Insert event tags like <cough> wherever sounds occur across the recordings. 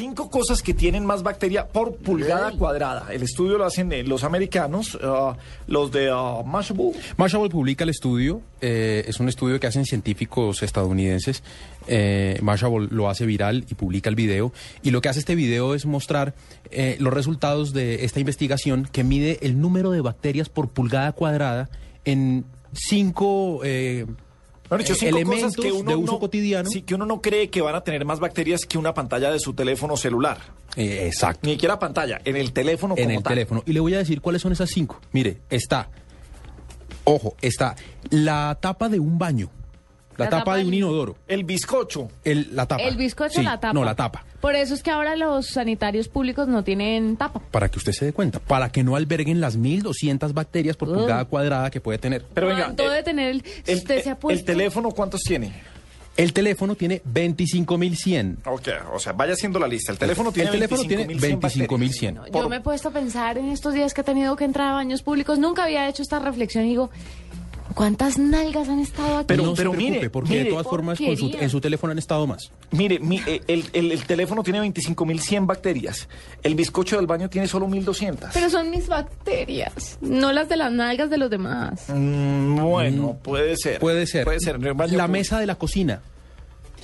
Cinco cosas que tienen más bacteria por pulgada cuadrada. El estudio lo hacen eh, los americanos, uh, los de uh, Mashable. Mashable publica el estudio, eh, es un estudio que hacen científicos estadounidenses. Eh, Mashable lo hace viral y publica el video. Y lo que hace este video es mostrar eh, los resultados de esta investigación que mide el número de bacterias por pulgada cuadrada en cinco elementos cosas que uno de uso no- cotidiano. Sí, que uno no cree que van a tener más bacterias que una pantalla de su teléfono celular. Eh, exacto. Ni siquiera pantalla, en el teléfono en como el tal. teléfono. Y le voy a decir cuáles son esas cinco. Mire, está, ojo, está la tapa de un baño, la, La tapa, tapa de un inodoro, El bizcocho. el, la tapa. El bizcocho Sí, la tapa. No, la tapa. Por eso es que ahora los sanitarios públicos no tienen tapa. Para que usted se dé cuenta, para que no alberguen las 1200 bacterias por pulgada cuadrada que puede tener. Pero venga, ¿Cuánto eh, debe tener el, El, usted se ha el puesto? teléfono, ¿cuántos tiene? El teléfono tiene 25100. Ok, o sea, vaya haciendo la lista. El teléfono tiene el teléfono tiene 25.100 25100. No, por- Yo me he puesto a pensar en estos días que he tenido que entrar a baños públicos. Nunca había hecho esta reflexión y digo, ¿cuántas nalgas han estado aquí? Pero- no se preocupe, mire, porque mire. de todas formas con su- Porquería. en su teléfono han estado más. Mire, mi- eh, el, el- el teléfono tiene 25.100 bacterias. El bizcocho del baño tiene solo 1.200. Pero son mis bacterias, no las de las nalgas de los demás. Mm, bueno, puede ser. Puede ser. Puede ser. El la mesa de la cocina,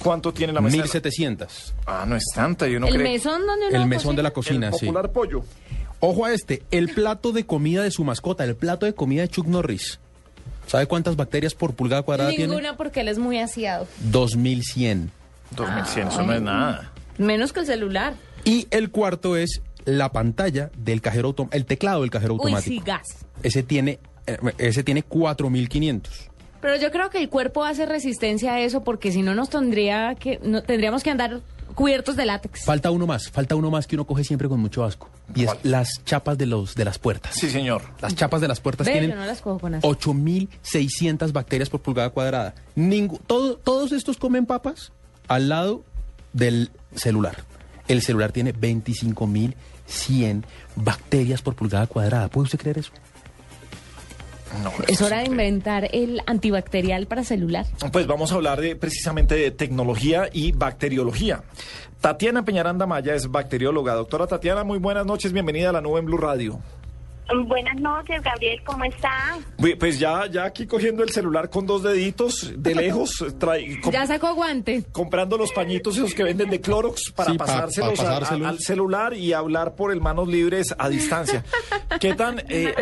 ¿Cuánto tiene la mesa? 1700. Ah, no es tanta, yo no el creo. mesón donde El mesón de la El cocina, sí. popular pollo. Ojo a este, el plato de comida de su mascota, el plato de comida de Chuck Norris. ¿Sabe cuántas bacterias por pulgada cuadrada tiene? Ninguna porque él es muy aseado. 2100. 2100, eso no es nada. Menos que el celular. Y el cuarto es la pantalla del cajero automático, el teclado del cajero Uy, automático. sí, gas. Ese tiene eh, ese tiene 4500. Pero yo creo que el cuerpo hace resistencia a eso porque si no nos tendría que no, tendríamos que andar cubiertos de látex. Falta uno más, falta uno más que uno coge siempre con mucho asco. Y es ¿Cuál? las chapas de los de las puertas. Sí, señor. Las chapas de las puertas Ve, tienen no las cojo con asco. 8600 bacterias por pulgada cuadrada. Ningú- todo- todos estos comen papas al lado del celular. El celular tiene 25100 bacterias por pulgada cuadrada. ¿Puede usted creer eso? No, Es hora de inventar el antibacterial para celular. Pues vamos a hablar de, precisamente de tecnología y bacteriología. Tatiana Peñaranda Maya es bacterióloga. Doctora Tatiana, muy buenas noches. Bienvenida a la nube en Blue Radio. Buenas noches, Gabriel, ¿cómo está? Pues ya, ya aquí cogiendo el celular con dos deditos de lejos, <laughs> trae- Ya sacó guante. comprando los pañitos esos que venden de Clorox para Sí, pa- pasárselos pa a- al celular y hablar por el manos libres a distancia. <laughs> ¿Qué tan, eh,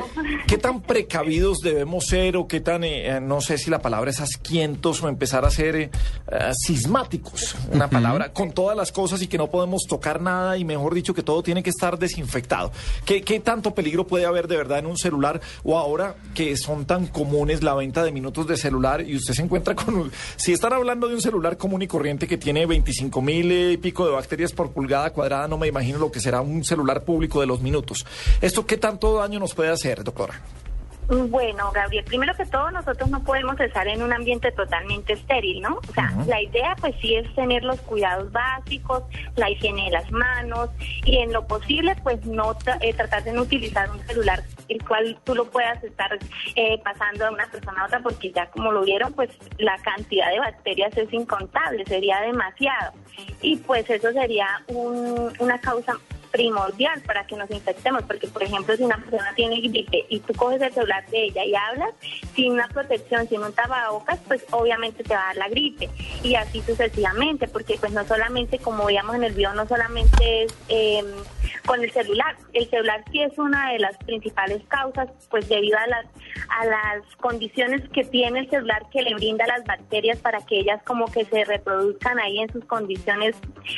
¿Qué tan precavidos debemos ser o qué tan, eh, eh, no sé si la palabra es asquientos o empezar a ser eh, eh, sismáticos? Una palabra con todas las cosas y que no podemos tocar nada y mejor dicho que todo tiene que estar desinfectado. ¿Qué, qué tanto peligro puede haber de verdad en un celular o ahora que son tan comunes la venta de minutos de celular y usted se encuentra <laughs> con un... Si están hablando de un celular común y corriente que tiene 25 mil y pico de bacterias por pulgada cuadrada, no me imagino lo que será un celular público de los minutos. ¿Esto qué tanto daño nos puede hacer, doctora? Bueno, Gabriel, primero que todo, nosotros no podemos estar en un ambiente totalmente estéril, ¿no? O sea, la idea, pues sí, es tener los cuidados básicos, la higiene de las manos y en lo posible, pues no tra- eh, tratar de no utilizar un celular el cual tú lo puedas estar eh, pasando de una persona a otra, porque ya como lo vieron, pues la cantidad de bacterias es incontable, sería demasiado. Y pues eso sería un- una causa primordial para que nos infectemos, porque por ejemplo si una persona tiene gripe y tú coges el celular de ella y hablas sin una protección, sin un tapabocas, pues obviamente te va a dar la gripe. Y así sucesivamente, porque pues no solamente como veíamos en el video, no solamente es eh, con el celular, el celular sí es una de las principales causas, pues debido a las a las condiciones que tiene el celular que le brinda las bacterias para que ellas como que se reproduzcan ahí en sus condiciones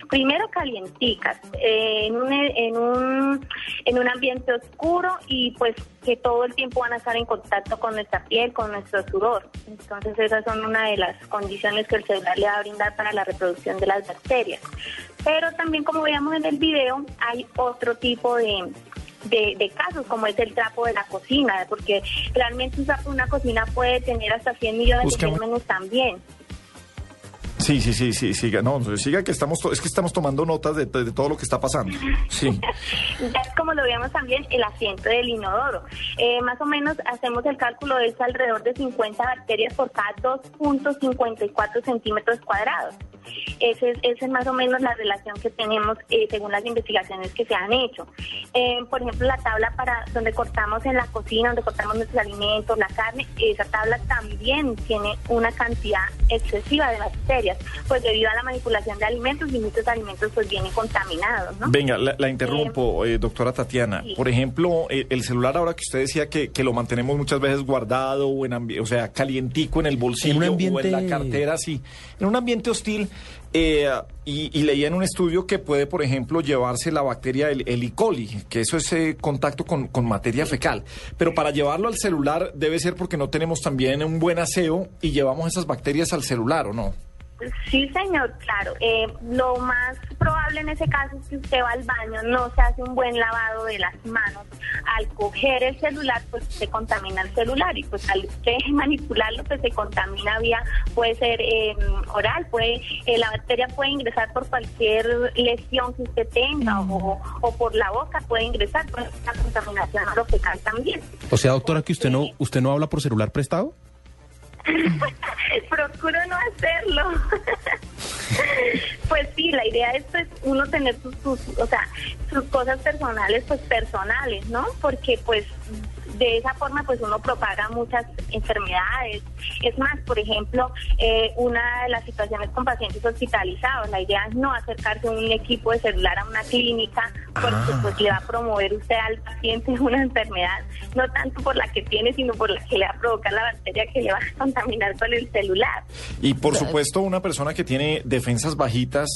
primero calienticas eh, en un en un en un ambiente oscuro y pues que todo el tiempo van a estar en contacto con nuestra piel con nuestro sudor entonces esas son una de las condiciones que el celular le va a brindar para la reproducción de las bacterias pero también como veíamos en el video hay otro tipo de de, de casos, como es el trapo de la cocina, porque realmente un trapo de una cocina puede tener hasta 100 millones Busquemos. de gérmenes también. Sí, sí, sí, sí, siga, no, siga que estamos, es que estamos tomando notas de, todo lo que está pasando. Sí. <laughs> Es como lo veíamos también el asiento del inodoro. Eh, más o menos hacemos el cálculo de es alrededor de 50 bacterias por cada 2.54 centímetros cuadrados. Esa es, esa es más o menos la relación que tenemos eh, según las investigaciones que se han hecho. Eh, por ejemplo, la tabla para donde cortamos en la cocina, donde cortamos nuestros alimentos, la carne, esa tabla también tiene una cantidad excesiva de bacterias, pues debido a la manipulación de alimentos y muchos alimentos pues vienen contaminados, ¿no? Venga, la, la interrumpo, eh, doctora Tatiana. sí. Por ejemplo, eh, el celular ahora que usted decía que, que lo mantenemos muchas veces guardado o en o sea, calientico en el bolsillo En un o en ambiente- la cartera, sí, en un ambiente hostil. Eh, y, y leía en un estudio que puede, por ejemplo, llevarse la bacteria el, el E. coli, que eso es eh, contacto con, con materia fecal. Pero para llevarlo al celular debe ser porque no tenemos también un buen aseo y llevamos esas bacterias al celular, ¿o no? Sí, señor, claro. Eh, lo más probable en ese caso es que usted va al baño, no se hace un buen lavado de las manos. Al coger el celular, pues se contamina el celular y pues al usted <laughs> manipularlo, pues se contamina vía, puede ser eh, oral, puede eh, la bacteria puede ingresar por cualquier lesión que usted tenga o, por la boca puede ingresar, por la contaminación fecal también. O sea, doctora, que usted no, usted no habla por celular prestado. <laughs> Procuro no hacerlo. <laughs> pues sí, la idea es pues, uno tener sus, sus, o sea, sus cosas personales, pues personales, ¿no? Porque pues de esa forma pues uno propaga muchas enfermedades. Es más, por ejemplo, eh, una de las situaciones con pacientes hospitalizados, la idea es no acercarse un equipo de celular a una clínica porque Ah. pues le va a promover usted al paciente <laughs> una enfermedad, no tanto por la que tiene, sino por la que le va a provocar la bacteria que le va a contaminar con el celular. Y por supuesto, una persona que tiene defensas bajitas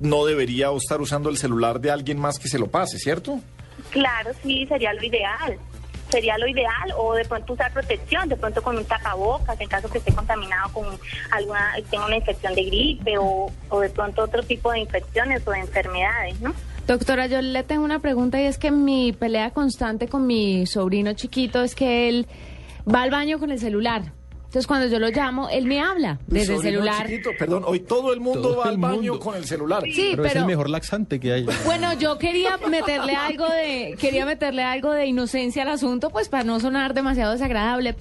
no debería estar usando el celular de alguien más que se lo pase, ¿cierto? Claro, sí, sería lo ideal. Sería lo ideal, o de pronto usar protección, de pronto con un tapabocas, en caso que esté contaminado con alguna, tenga una infección de gripe o, de pronto otro tipo de infecciones o de enfermedades, ¿no? Doctora, yo le tengo una pregunta y es que mi pelea constante con mi sobrino chiquito es que él va al baño con el celular. Entonces cuando yo lo llamo, él me habla desde el celular. chiquito, perdón, hoy todo el mundo Todo va al baño mundo. con el celular. Sí, pero, es el mejor laxante que hay. bueno, yo quería meterle algo de quería meterle algo de inocencia al asunto, pues para no sonar demasiado desagradable.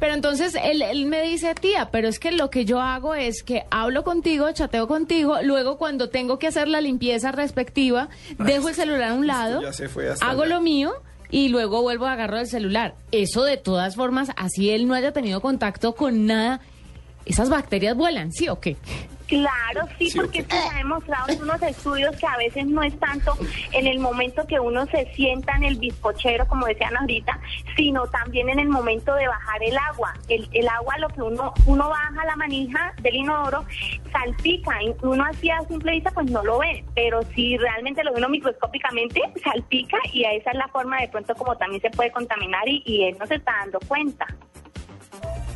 Pero entonces él, él me dice, tía, pero es que lo que yo hago es que hablo contigo, chateo contigo, luego cuando tengo que hacer la limpieza respectiva, dejo el celular a un lado, ya se fue hasta hago allá. lo mío y luego vuelvo a agarrar el celular. Eso de todas formas, así él no haya tenido contacto con nada, esas bacterias vuelan, ¿sí o qué? Claro, sí, Sí, porque ok. esto se ha demostrado en unos estudios que a veces no es tanto en el momento que uno se sienta en el bizcochero, como decían ahorita, sino también en el momento de bajar el agua. El, el agua, lo que uno uno baja la manija del inodoro, salpica. Y uno así a simple vista, pues no lo ve, pero si realmente lo ve uno microscópicamente, salpica y esa es la forma de pronto como también se puede contaminar y, y él no se está dando cuenta.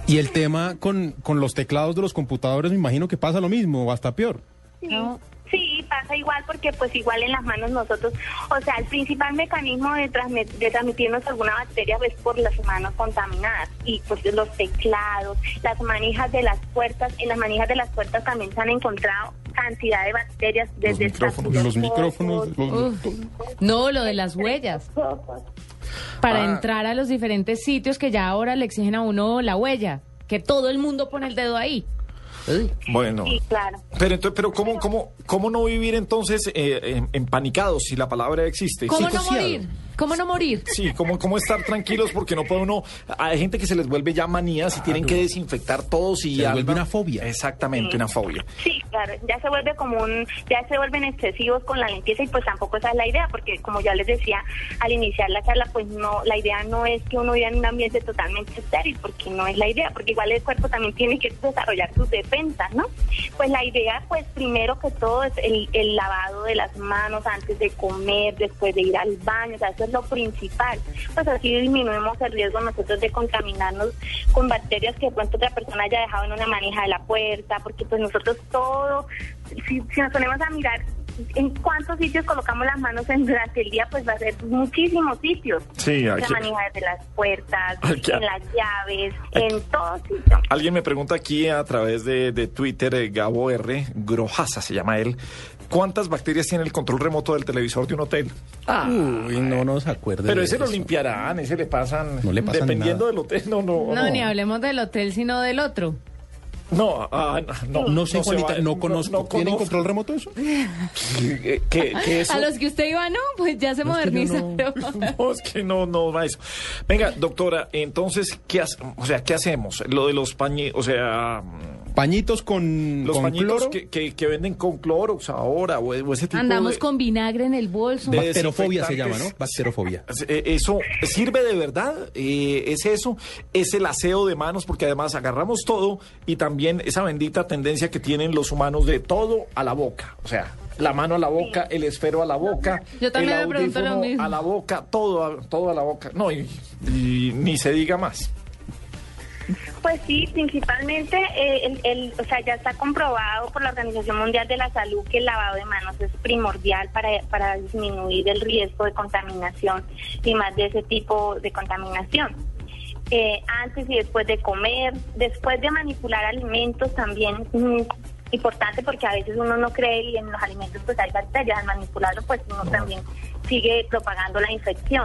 Y el tema con, con los teclados de los computadores, me imagino que pasa lo mismo, o hasta peor. Sí, No. sí, pasa igual porque pues igual en las manos nosotros, o sea, el principal mecanismo de, transmit- de transmitirnos alguna bacteria es por las manos contaminadas y pues los teclados, las manijas de las puertas, en las manijas de las puertas también se han encontrado cantidad de bacterias desde micrófonos. Los micrófonos, los- Uf. No, lo de las huellas. Para Ah. entrar a los diferentes sitios que ya ahora le exigen a uno la huella. Que todo el mundo pone el dedo ahí. Bueno. Sí, claro. Pero entonces, pero cómo, cómo, cómo no vivir entonces eh, em- empanicados si la palabra existe? ¿Cómo no morir? ¿Cómo no morir? Sí, ¿cómo, cómo estar tranquilos porque no puede uno... Hay gente que se les vuelve ya manías y tienen que desinfectar todos y... Se les vuelve una fobia. Exactamente, una fobia. Sí, claro, ya se vuelve como un, ya se vuelven excesivos con la limpieza y pues tampoco esa es la idea, porque como ya les decía al iniciar la charla, pues no, la idea no es que uno viva en un ambiente totalmente estéril, porque no es la idea, porque igual el cuerpo también tiene que desarrollar sus defensas, ¿no? Pues la idea, pues primero que todo es el, el lavado de las manos antes de comer, después de ir al baño, o sea, eso es lo principal. Pues así disminuimos el riesgo nosotros de contaminarnos con bacterias que de pronto otra persona haya dejado en una manija de la puerta, porque pues nosotros todo, si, si nos ponemos a mirar en cuántos sitios colocamos las manos en, durante el día, pues va a ser muchísimos sitios. Sí, Se aquí- maneja desde las puertas, Aquí- en las llaves, en todo sitio. Alguien me pregunta aquí a través de, de Twitter, eh, Gabo R, Grojasa se llama él, ¿cuántas bacterias tiene el control remoto del televisor de un hotel? Uy, no nos acuerda. Pero de ese lo limpiarán, ese le pasan, No le pasan dependiendo nada. del hotel, no, no. No, ni hablemos del hotel, sino del otro. No, ah, no, No sé, se Juanita, va- no conozco. no ¿Tienen conozco. control remoto eso? ¿Qué, qué- qué eso? A los que usted iba, no, pues ya se No, es que yo modernizaron. <laughs> No, es que no, no va eso. Venga, doctora, entonces, ¿qué, hace- o sea, ¿qué hacemos? Lo de los pañitos, o sea, Pañitos con, los con pañitos cloro. que, que, que venden con Clorox ahora, o, o ese tipo Andamos de... con vinagre en el bolso. De- Bacterofobia se llama, ¿no? Bacterofobia. Eh, ¿Eso sirve de verdad? Eh, ¿Es eso? ¿Es el aseo de manos? Porque además agarramos todo y también esa bendita tendencia que tienen los humanos de todo a la boca. O sea, la mano a la boca, el esfero a la boca, Yo también el me pregunto lo audífono mismo. a la boca, todo a, todo a la boca. No, y, y ni se diga más. Pues sí, principalmente, eh, el, el- o sea, ya está comprobado por la Organización Mundial de la Salud que el lavado de manos es primordial para, para disminuir el riesgo de contaminación y más de ese tipo de contaminación. Eh, antes y después de comer, después de manipular alimentos también es muy importante porque a veces uno no cree y en los alimentos pues hay bacterias, al manipularlo pues uno también sigue propagando la infección.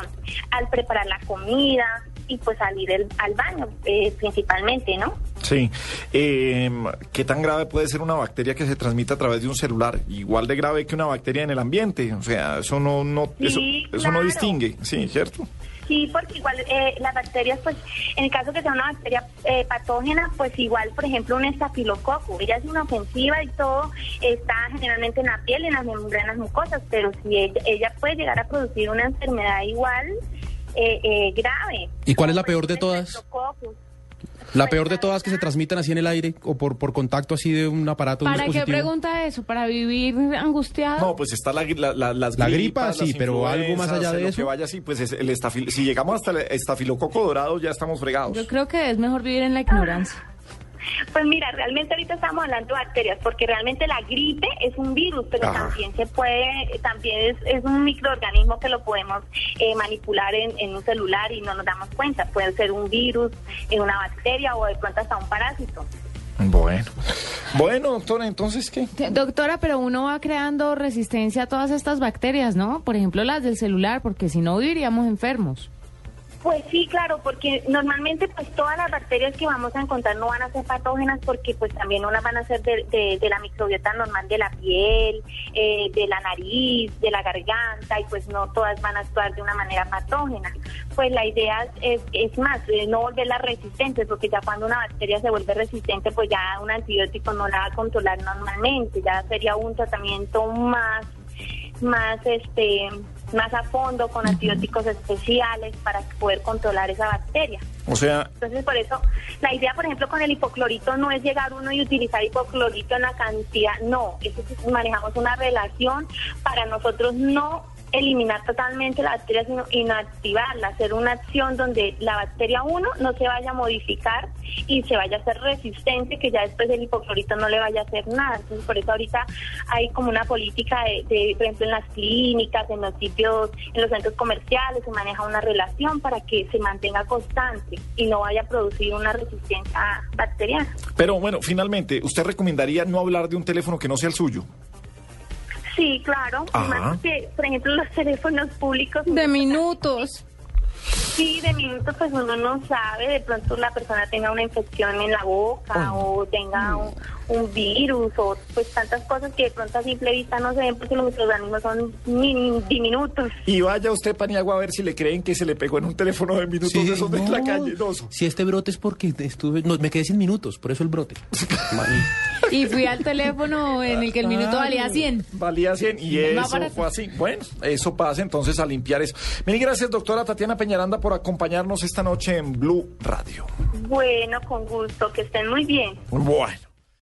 Al preparar la comida y pues salir el- al baño eh, principalmente, ¿no? Sí. Eh, ¿Qué tan grave puede ser una bacteria que se transmite a través de un celular? Igual de grave que una bacteria en el ambiente. O sea, eso no, no, Sí, eso, eso no claro. distingue. Sí, ¿cierto? Sí, porque igual eh, las bacterias, pues, en el caso que sea una bacteria eh, patógena, pues igual, por ejemplo, un estafilococo, ella es inofensiva y todo está generalmente en la piel, en las membranas mucosas, pero si ella, ella puede llegar a producir una enfermedad igual eh, eh, grave. ¿Y cuál es la peor de todas? La peor de todas que se transmitan así en el aire o por, por contacto así de un aparato, un ¿Para qué dispositivo. pregunta eso? ¿Para vivir angustiado? No, pues está la, la- la- las La gripas, gripa, sí, las pero algo más allá de lo eso. que vaya así, pues es el estafil- si llegamos hasta el estafilococo dorado ya estamos fregados. Yo creo que es mejor vivir en la ignorancia. Pues mira, realmente ahorita estamos hablando de bacterias, porque realmente la gripe es un virus, pero Ajá. también se puede, también es, es un microorganismo que lo podemos eh, manipular en, en un celular y no nos damos cuenta. Puede ser un virus, eh, una bacteria o de pronto hasta un parásito. Bueno. Bueno, doctora, entonces, ¿qué? Doctora, pero uno va creando resistencia a todas estas bacterias, ¿no? Por ejemplo, las del celular, porque si no viviríamos enfermos. Pues sí, claro, porque normalmente pues todas las bacterias que vamos a encontrar no van a ser patógenas porque pues también unas van a ser de, la microbiota normal de la piel, eh, de la nariz, de la garganta y pues no todas van a actuar de una manera patógena. Pues la idea es, es más, eh, no volverlas resistentes porque ya cuando una bacteria se vuelve resistente pues ya un antibiótico no la va a controlar normalmente, ya sería un tratamiento más más este más a fondo con antibióticos especiales para poder controlar esa bacteria. O sea, Entonces, por eso, la idea, por ejemplo, con el hipoclorito no es llegar uno y utilizar hipoclorito en la cantidad, no, eso manejamos una relación para nosotros no eliminar totalmente la bacteria, sino inactivarla, hacer una acción donde la bacteria 1 no se vaya a modificar y se vaya a hacer resistente, que ya después el hipoclorito no le vaya a hacer nada. Entonces, por eso ahorita hay como una política de, de, por ejemplo, en las clínicas, en los sitios, en los centros comerciales, se maneja una relación para que se mantenga constante y no vaya a producir una resistencia bacteriana. pero bueno, finalmente, ¿usted recomendaría no hablar de un teléfono que no sea el suyo? Sí, claro. Ajá. Más que, por ejemplo, los teléfonos públicos. De minutos. Sí, de minutos, pues uno no sabe. De pronto la persona tenga una infección en la boca o tenga un, un virus o pues tantas cosas que de pronto a simple vista no se ven porque los microorganismos son min- diminutos. Y vaya usted, Paniagua, a ver si le creen que se le pegó en un teléfono de minutos de esos de la calle. No. Si este brote es porque estuve, no, me quedé sin minutos, por eso el brote. <laughs> Y fui al teléfono en el que el minuto valía 100. Valía 100 y eso fue así. Bueno, eso pasa entonces a limpiar eso. Mil gracias, doctora Tatiana Peñaranda, por acompañarnos esta noche en Blue Radio. Bueno, con gusto, que estén muy bien. Bueno.